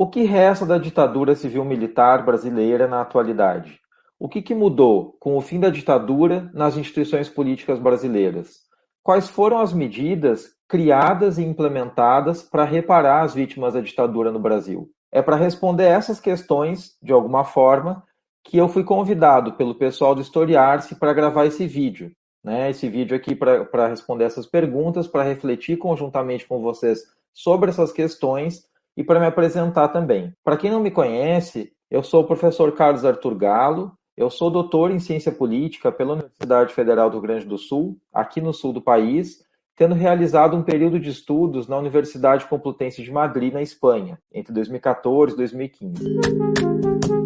O que resta da ditadura civil-militar brasileira na atualidade? O que, que mudou com o fim da ditadura nas instituições políticas brasileiras? Quais foram as medidas criadas e implementadas para reparar as vítimas da ditadura no Brasil? É para responder essas questões, de alguma forma, que eu fui convidado pelo pessoal do Historiar-se para gravar esse vídeo. Né? Esse vídeo aqui para responder essas perguntas, para refletir conjuntamente com vocês sobre essas questões e para me apresentar também. Para quem não me conhece, eu sou o professor Carlos Arthur Galo, eu sou doutor em ciência política pela Universidade Federal do Grande do Sul, aqui no sul do país, tendo realizado um período de estudos na Universidade Complutense de Madrid, na Espanha, entre 2014 e 2015.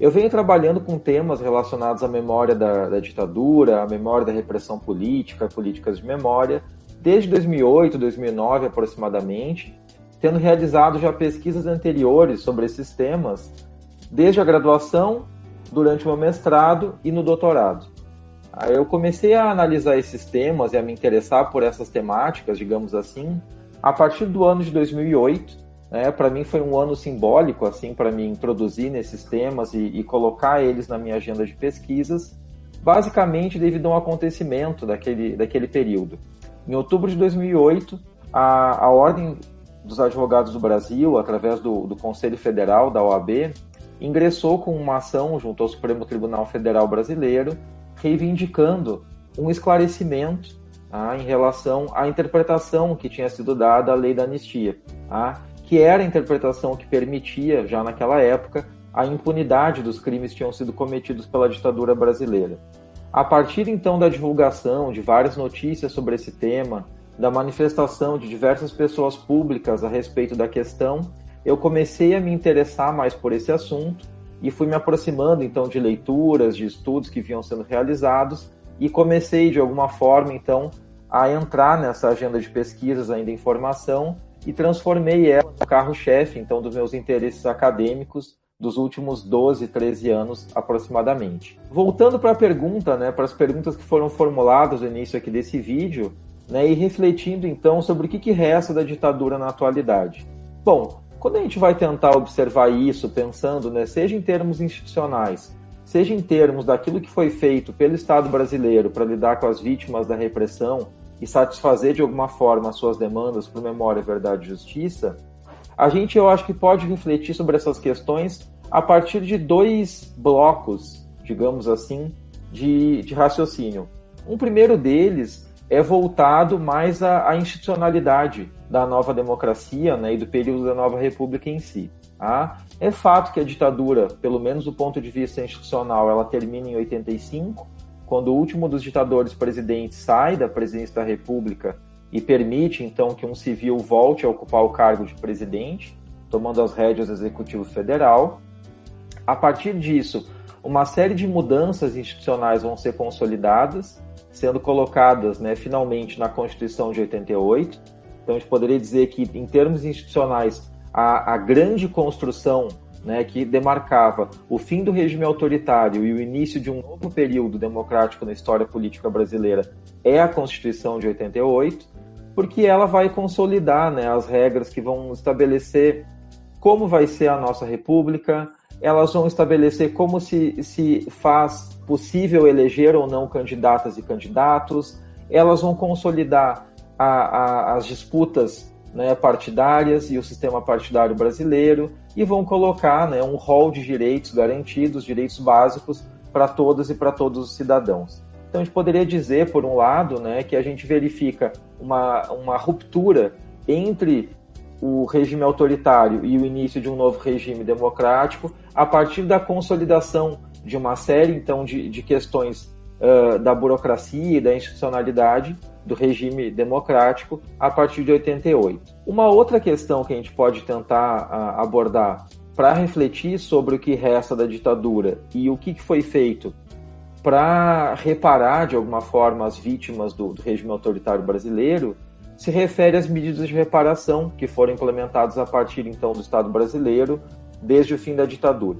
Eu venho trabalhando com temas relacionados à memória da, da, ditadura, à memória da repressão política, políticas de memória, desde 2008, 2009 aproximadamente, tendo realizado já pesquisas anteriores sobre esses temas, desde a graduação, durante o meu mestrado e no doutorado. Aí eu comecei a analisar esses temas e a me interessar por essas temáticas, digamos assim, a partir do ano de 2008, né? Para mim foi um ano simbólico assim para me introduzir nesses temas e, e, colocar eles na minha agenda de pesquisas, basicamente devido a um acontecimento daquele, daquele período. Em outubro de 2008, a, a Ordem dos Advogados do Brasil, através do, do Conselho Federal da OAB, ingressou com uma ação junto ao Supremo Tribunal Federal Brasileiro, reivindicando um esclarecimento ah, em relação à interpretação que tinha sido dada à lei da anistia. Ah, que era a interpretação que permitia, já naquela época, a impunidade dos crimes que tinham sido cometidos pela ditadura brasileira. A partir então da divulgação de várias notícias sobre esse tema, da manifestação de diversas pessoas públicas a respeito da questão, eu comecei a me interessar mais por esse assunto e fui me aproximando então de leituras, de estudos que vinham sendo realizados e comecei de alguma forma então a entrar nessa agenda de pesquisas ainda em formação e transformei ela no carro-chefe, então, dos meus interesses acadêmicos dos últimos 12, 13 anos aproximadamente. Voltando para a pergunta, né, para as perguntas que foram formuladas no início aqui desse vídeo, né, e refletindo então sobre o que, que resta da ditadura na atualidade. Bom, quando a gente vai tentar observar isso, pensando, né, seja em termos institucionais, seja em termos daquilo que foi feito pelo Estado brasileiro para lidar com as vítimas da repressão e satisfazer de alguma forma as suas demandas por memória, verdade e justiça, a gente eu acho que pode refletir sobre essas questões a partir de dois blocos, digamos assim, de, de raciocínio. Um primeiro deles é voltado mais à, à, institucionalidade da nova democracia né, e do período da nova república em si. Tá? É fato que a ditadura, pelo menos do ponto de vista institucional, ela termina em 85, quando o último dos ditadores presidentes sai da presidência da República e permite então que um civil volte a ocupar o cargo de presidente, tomando as rédeas do Executivo Federal. A partir disso, uma série de mudanças institucionais vão ser consolidadas, sendo colocadas né, finalmente na Constituição de 88. Então, a gente poderia dizer que, em termos institucionais, a, a grande construção né, que demarcava o fim do regime autoritário e o início de um novo período democrático na história política brasileira é a Constituição de 88, porque ela vai consolidar né, as regras que vão estabelecer como vai ser a nossa república, elas vão estabelecer como se, se faz possível eleger ou não candidatas e candidatos, elas vão consolidar a, a, as disputas né, partidárias e o sistema partidário brasileiro e vão colocar né, um rol de direitos garantidos, direitos básicos para todas e para todos os cidadãos. Então a gente poderia dizer, por um lado, né, que a gente verifica uma, uma ruptura entre o regime autoritário e o início de um novo regime democrático a partir da consolidação de uma série então de, de questões uh, da burocracia e da institucionalidade do regime democrático a partir de 88. Uma outra questão que a gente pode tentar uh, abordar para refletir sobre o que resta da ditadura e o que foi feito para reparar de alguma forma as vítimas do, do, regime autoritário brasileiro se refere às medidas de reparação que foram implementadas a partir então do Estado brasileiro desde o fim da ditadura.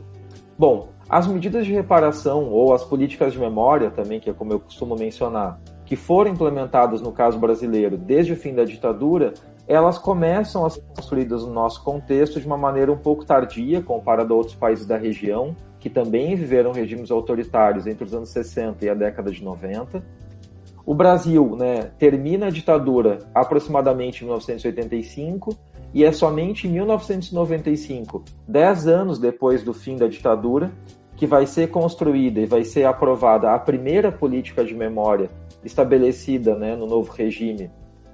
Bom, as medidas de reparação ou as políticas de memória também, que é como eu costumo mencionar, que foram implementadas no caso brasileiro desde o fim da ditadura, elas começam a ser construídas no nosso contexto de uma maneira um pouco tardia, comparado a outros países da região, que também viveram regimes autoritários entre os anos 60 e a década de 90. O Brasil né, termina a ditadura aproximadamente em 1985 e é somente em 1995, dez anos depois do fim da ditadura, que vai ser construída e vai ser aprovada a primeira política de memória estabelecida né, no novo regime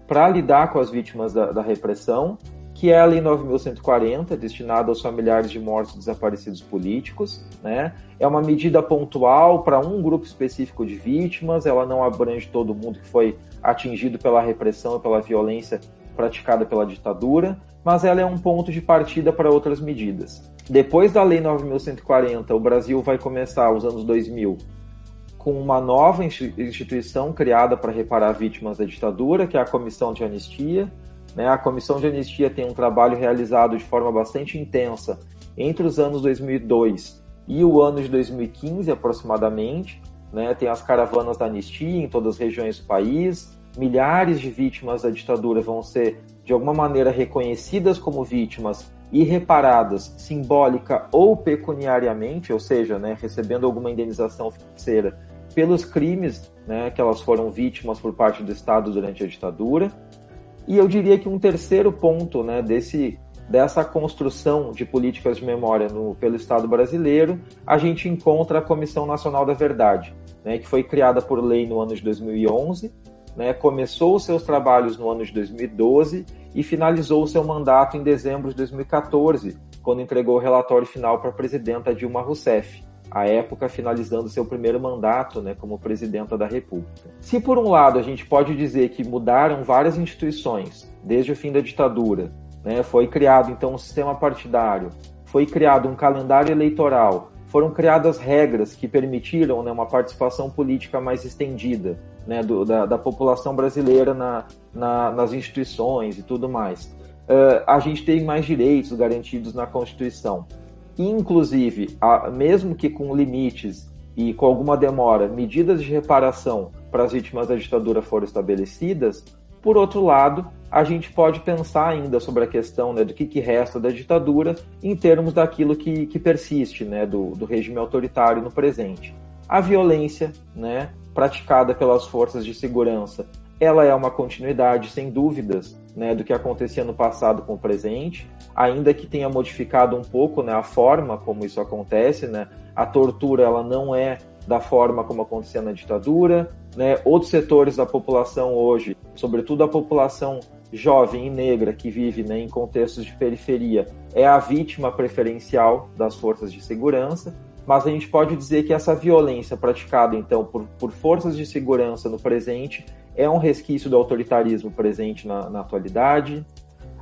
para lidar com as vítimas da, da, repressão, que é a Lei 9.140, destinada aos familiares de mortos e desaparecidos políticos. Né? É uma medida pontual para um grupo específico de vítimas, ela não abrange todo mundo que foi atingido pela repressão e pela violência praticada pela ditadura, mas ela é um ponto de partida para outras medidas. Depois da Lei 9.140, o Brasil vai começar, os anos 2000, com uma nova instituição criada para reparar vítimas da ditadura, que é a Comissão de Anistia. Né? A Comissão de Anistia tem um trabalho realizado de forma bastante intensa entre os anos 2002 e o ano de 2015, aproximadamente. Né? Tem as caravanas da anistia em todas as regiões do país. Milhares de vítimas da ditadura vão ser, de alguma maneira, reconhecidas como vítimas e reparadas simbólica ou pecuniariamente, ou seja, né, recebendo alguma indenização financeira pelos crimes né, que elas foram vítimas por parte do Estado durante a ditadura. E eu diria que um terceiro ponto né, desse, dessa construção de políticas de memória no, pelo Estado brasileiro, a gente encontra a Comissão Nacional da Verdade, né, que foi criada por lei no ano de 2011, né, começou seus trabalhos no ano de 2012 e finalizou seu mandato em dezembro de 2014, quando entregou o relatório final para a presidenta Dilma Rousseff à época finalizando seu primeiro mandato né, como presidenta da República. Se, por um lado, a gente pode dizer que mudaram várias instituições desde o fim da ditadura, né, foi criado então um sistema partidário, foi criado um calendário eleitoral, foram criadas regras que permitiram né, uma participação política mais estendida né, do, da, da, população brasileira na, na, nas instituições e tudo mais. Uh, a gente tem mais direitos garantidos na Constituição inclusive, a, mesmo que com limites e com alguma demora, medidas de reparação para as vítimas da ditadura foram estabelecidas, por outro lado, a gente pode pensar ainda sobre a questão né, do que, que, resta da ditadura em termos daquilo que, que persiste, né, do, do, regime autoritário no presente. A violência né, praticada pelas forças de segurança, ela é uma continuidade, sem dúvidas, né, do que acontecia no passado com o presente, ainda que tenha modificado um pouco né, a forma como isso acontece. Né? A tortura ela não é da forma como acontecia na ditadura. Né? Outros setores da população hoje, sobretudo a população jovem e negra que vive né, em contextos de periferia, é a vítima preferencial das forças de segurança. Mas a gente pode dizer que essa violência praticada, então, por, por forças de segurança no presente é um resquício do autoritarismo presente na, na atualidade.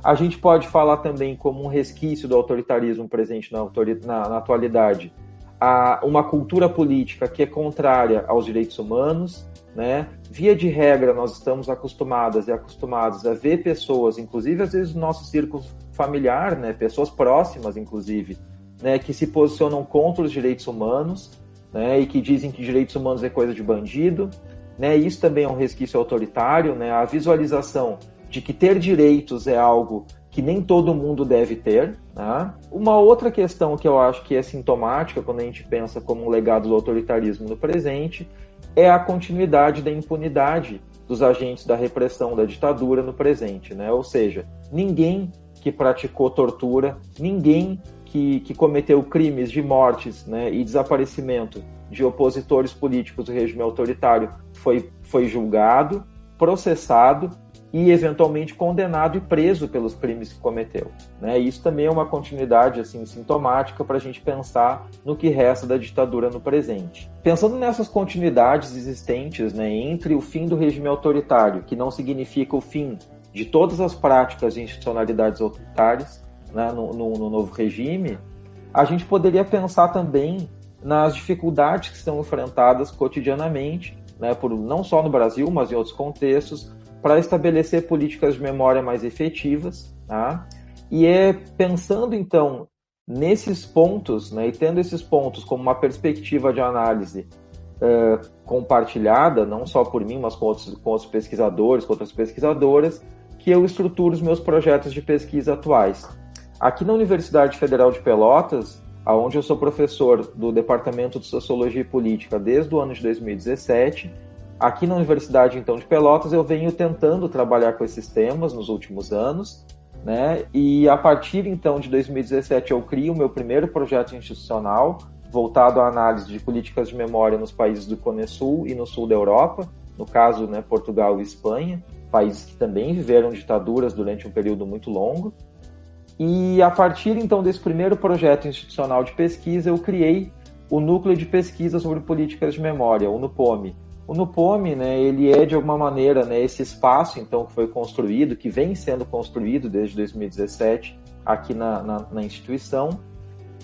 A gente pode falar também como um resquício do autoritarismo presente na, na, na atualidade a uma cultura política que é contrária aos direitos humanos, né? Via de regra, nós estamos acostumadas e acostumados a ver pessoas, inclusive às vezes no nosso círculo familiar, né? Pessoas próximas, inclusive, né? Que se posicionam contra os direitos humanos, né? E que dizem que direitos humanos é coisa de bandido, né? Isso também é um resquício autoritário, né? A visualização de que ter direitos é algo que nem todo mundo deve ter. Né? Uma outra questão que eu acho que é sintomática quando a gente pensa como um legado do autoritarismo no presente é a continuidade da impunidade dos agentes da repressão da ditadura no presente, né? Ou seja, ninguém que praticou tortura, ninguém que, que cometeu crimes de mortes né, e desaparecimento de opositores políticos do regime autoritário foi, foi julgado, processado e eventualmente condenado e preso pelos crimes que cometeu. Né? Isso também é uma continuidade assim sintomática para a gente pensar no que resta da ditadura no presente. Pensando nessas continuidades existentes né, entre o fim do regime autoritário, que não significa o fim de todas as práticas e institucionalidades autoritárias né, no, no, no novo regime, a gente poderia pensar também nas dificuldades que são enfrentadas cotidianamente né, por, não só no Brasil, mas em outros contextos, para estabelecer políticas de memória mais efetivas. Tá? E é pensando, então, nesses pontos, né, e tendo esses pontos como uma perspectiva de análise uh, compartilhada, não só por mim, mas com outros, com outros pesquisadores, com outras pesquisadoras, que eu estruturo os meus projetos de pesquisa atuais. Aqui na Universidade Federal de Pelotas, onde eu sou professor do Departamento de Sociologia e Política desde o ano de 2017, aqui na Universidade então de Pelotas eu venho tentando trabalhar com esses temas nos últimos anos, né? E a partir então de 2017 eu crio o meu primeiro projeto institucional voltado à análise de políticas de memória nos países do Cone Sul e no sul da Europa, no caso, né, Portugal e Espanha, países que também viveram ditaduras durante um período muito longo. E a partir então desse primeiro projeto institucional de pesquisa, eu criei o Núcleo de Pesquisa sobre Políticas de Memória, o NUPOME. O NUPOME, né, ele é de alguma maneira né, esse espaço então que foi construído, que vem sendo construído desde 2017 aqui na, na, na instituição,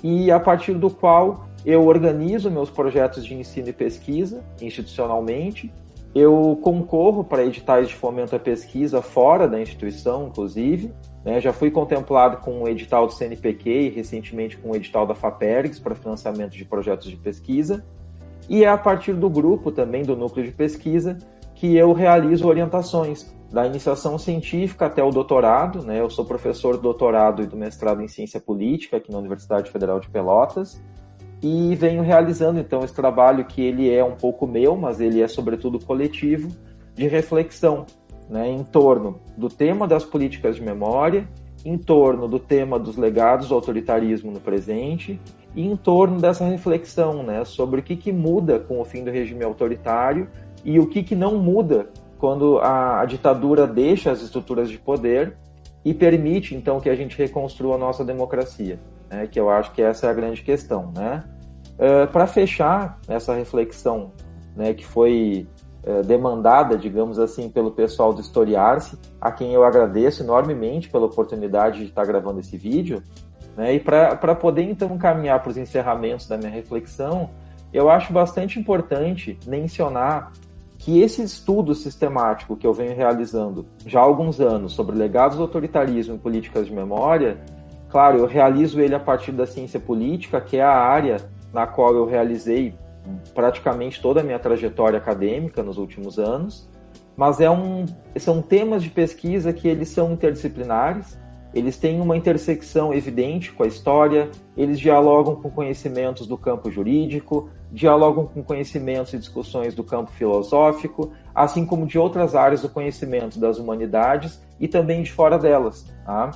e a partir do qual eu organizo meus projetos de ensino e pesquisa institucionalmente, eu concorro para editais de fomento à pesquisa fora da instituição, inclusive, né? Já fui contemplado com o edital do CNPq e recentemente com o edital da FAPERGS para financiamento de projetos de pesquisa. E é a partir do grupo também, do núcleo de pesquisa, que eu realizo orientações da iniciação científica até o doutorado. Né? Eu sou professor do doutorado e do mestrado em ciência política aqui na Universidade Federal de Pelotas e venho realizando então esse trabalho que ele é um pouco meu, mas ele é sobretudo coletivo de reflexão né, em torno do tema das políticas de memória, em torno do tema dos legados do autoritarismo no presente e em torno dessa reflexão né, sobre o que, que muda com o fim do regime autoritário e o que, que não muda quando a, a ditadura deixa as estruturas de poder e permite então que a gente reconstrua a nossa democracia, né, que eu acho que essa é a grande questão. Né? Uh, Para fechar essa reflexão né, que foi eh, demandada, digamos assim, pelo pessoal do Historiar-se, a quem eu agradeço enormemente pela oportunidade de estar gravando esse vídeo. Né? E para poder então caminhar para os encerramentos da minha reflexão, eu acho bastante importante mencionar que esse estudo sistemático que eu venho realizando já há alguns anos sobre legados do autoritarismo e políticas de memória, claro, eu realizo ele a partir da ciência política, que é a área na qual eu realizei praticamente toda a minha trajetória acadêmica nos últimos anos, mas é um, são temas de pesquisa que eles são interdisciplinares, eles têm uma intersecção evidente com a história, eles dialogam com conhecimentos do campo jurídico, dialogam com conhecimentos e discussões do campo filosófico, assim como de outras áreas do conhecimento das humanidades e também de fora delas. Tá?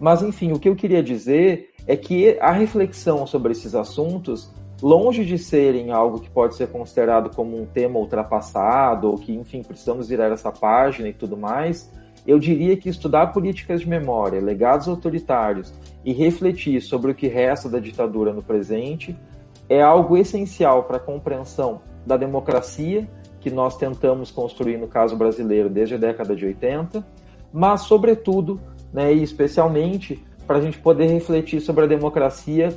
Mas, enfim, o que eu queria dizer é que a reflexão sobre esses assuntos longe de serem algo que pode ser considerado como um tema ultrapassado, ou que, enfim, precisamos virar essa página e tudo mais, eu diria que estudar políticas de memória, legados autoritários e refletir sobre o que resta da ditadura no presente é algo essencial para a compreensão da democracia que nós tentamos construir no caso brasileiro desde a década de 80, mas, sobretudo, né, e especialmente, para a gente poder refletir sobre a democracia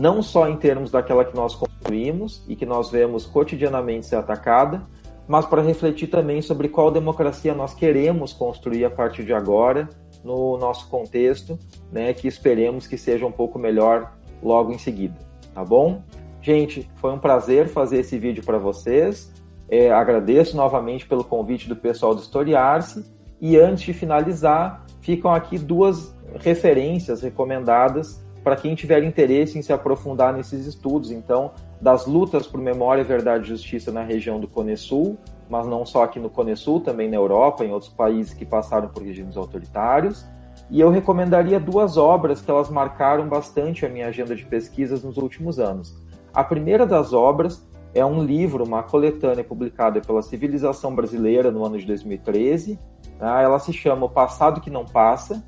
não só em termos daquela que nós construímos e que nós vemos cotidianamente ser atacada, mas para refletir também sobre qual democracia nós queremos construir a partir de agora no nosso contexto, né, que esperemos que seja um pouco melhor logo em seguida, tá bom? Gente, foi um prazer fazer esse vídeo para vocês. É, agradeço novamente pelo convite do pessoal do Historiar-se. E antes de finalizar, ficam aqui duas referências recomendadas para quem tiver interesse em se aprofundar nesses estudos, então, das lutas por memória, verdade e justiça na região do Cone Sul, mas não só aqui no Cone Sul, também na Europa, em outros países que passaram por regimes autoritários. E eu recomendaria duas obras que elas marcaram bastante a minha agenda de pesquisas nos últimos anos. A primeira das obras é um livro, uma coletânea publicada pela Civilização Brasileira no ano de 2013. Tá? Ela se chama O Passado que Não Passa,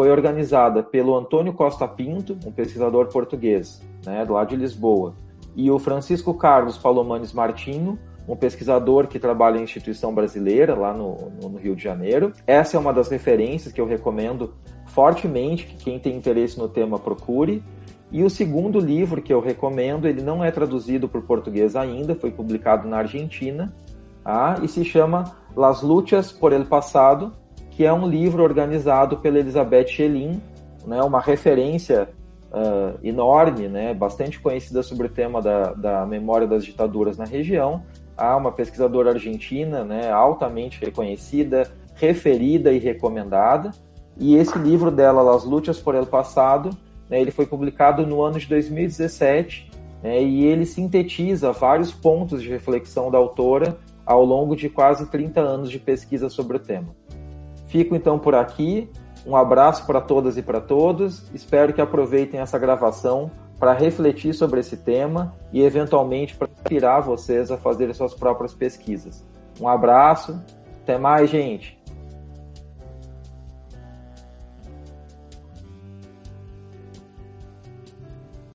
foi organizada pelo Antônio Costa Pinto, um pesquisador português, né, lá de Lisboa, e o Francisco Carlos Palomanes Martinho, um pesquisador que trabalha em instituição brasileira lá no, no, Rio de Janeiro. Essa é uma das referências que eu recomendo fortemente que quem tem interesse no tema procure. E o segundo livro que eu recomendo, ele não é traduzido para o português ainda, foi publicado na Argentina, tá? e se chama Las Luchas por el Passado, que é um livro organizado pela Elizabeth Schelin, né, uma referência uh, enorme, né, bastante conhecida sobre o tema da, da memória das ditaduras na região. Há uma pesquisadora argentina, né, altamente reconhecida, referida e recomendada. E esse livro dela, Las Luchas por el Passado, né, ele foi publicado no ano de 2017 né, e ele sintetiza vários pontos de reflexão da autora ao longo de quase 30 anos de pesquisa sobre o tema. Fico então por aqui. Um abraço para todas e para todos. Espero que aproveitem essa gravação para refletir sobre esse tema e, eventualmente, para inspirar vocês a fazerem suas próprias pesquisas. Um abraço, até mais, gente!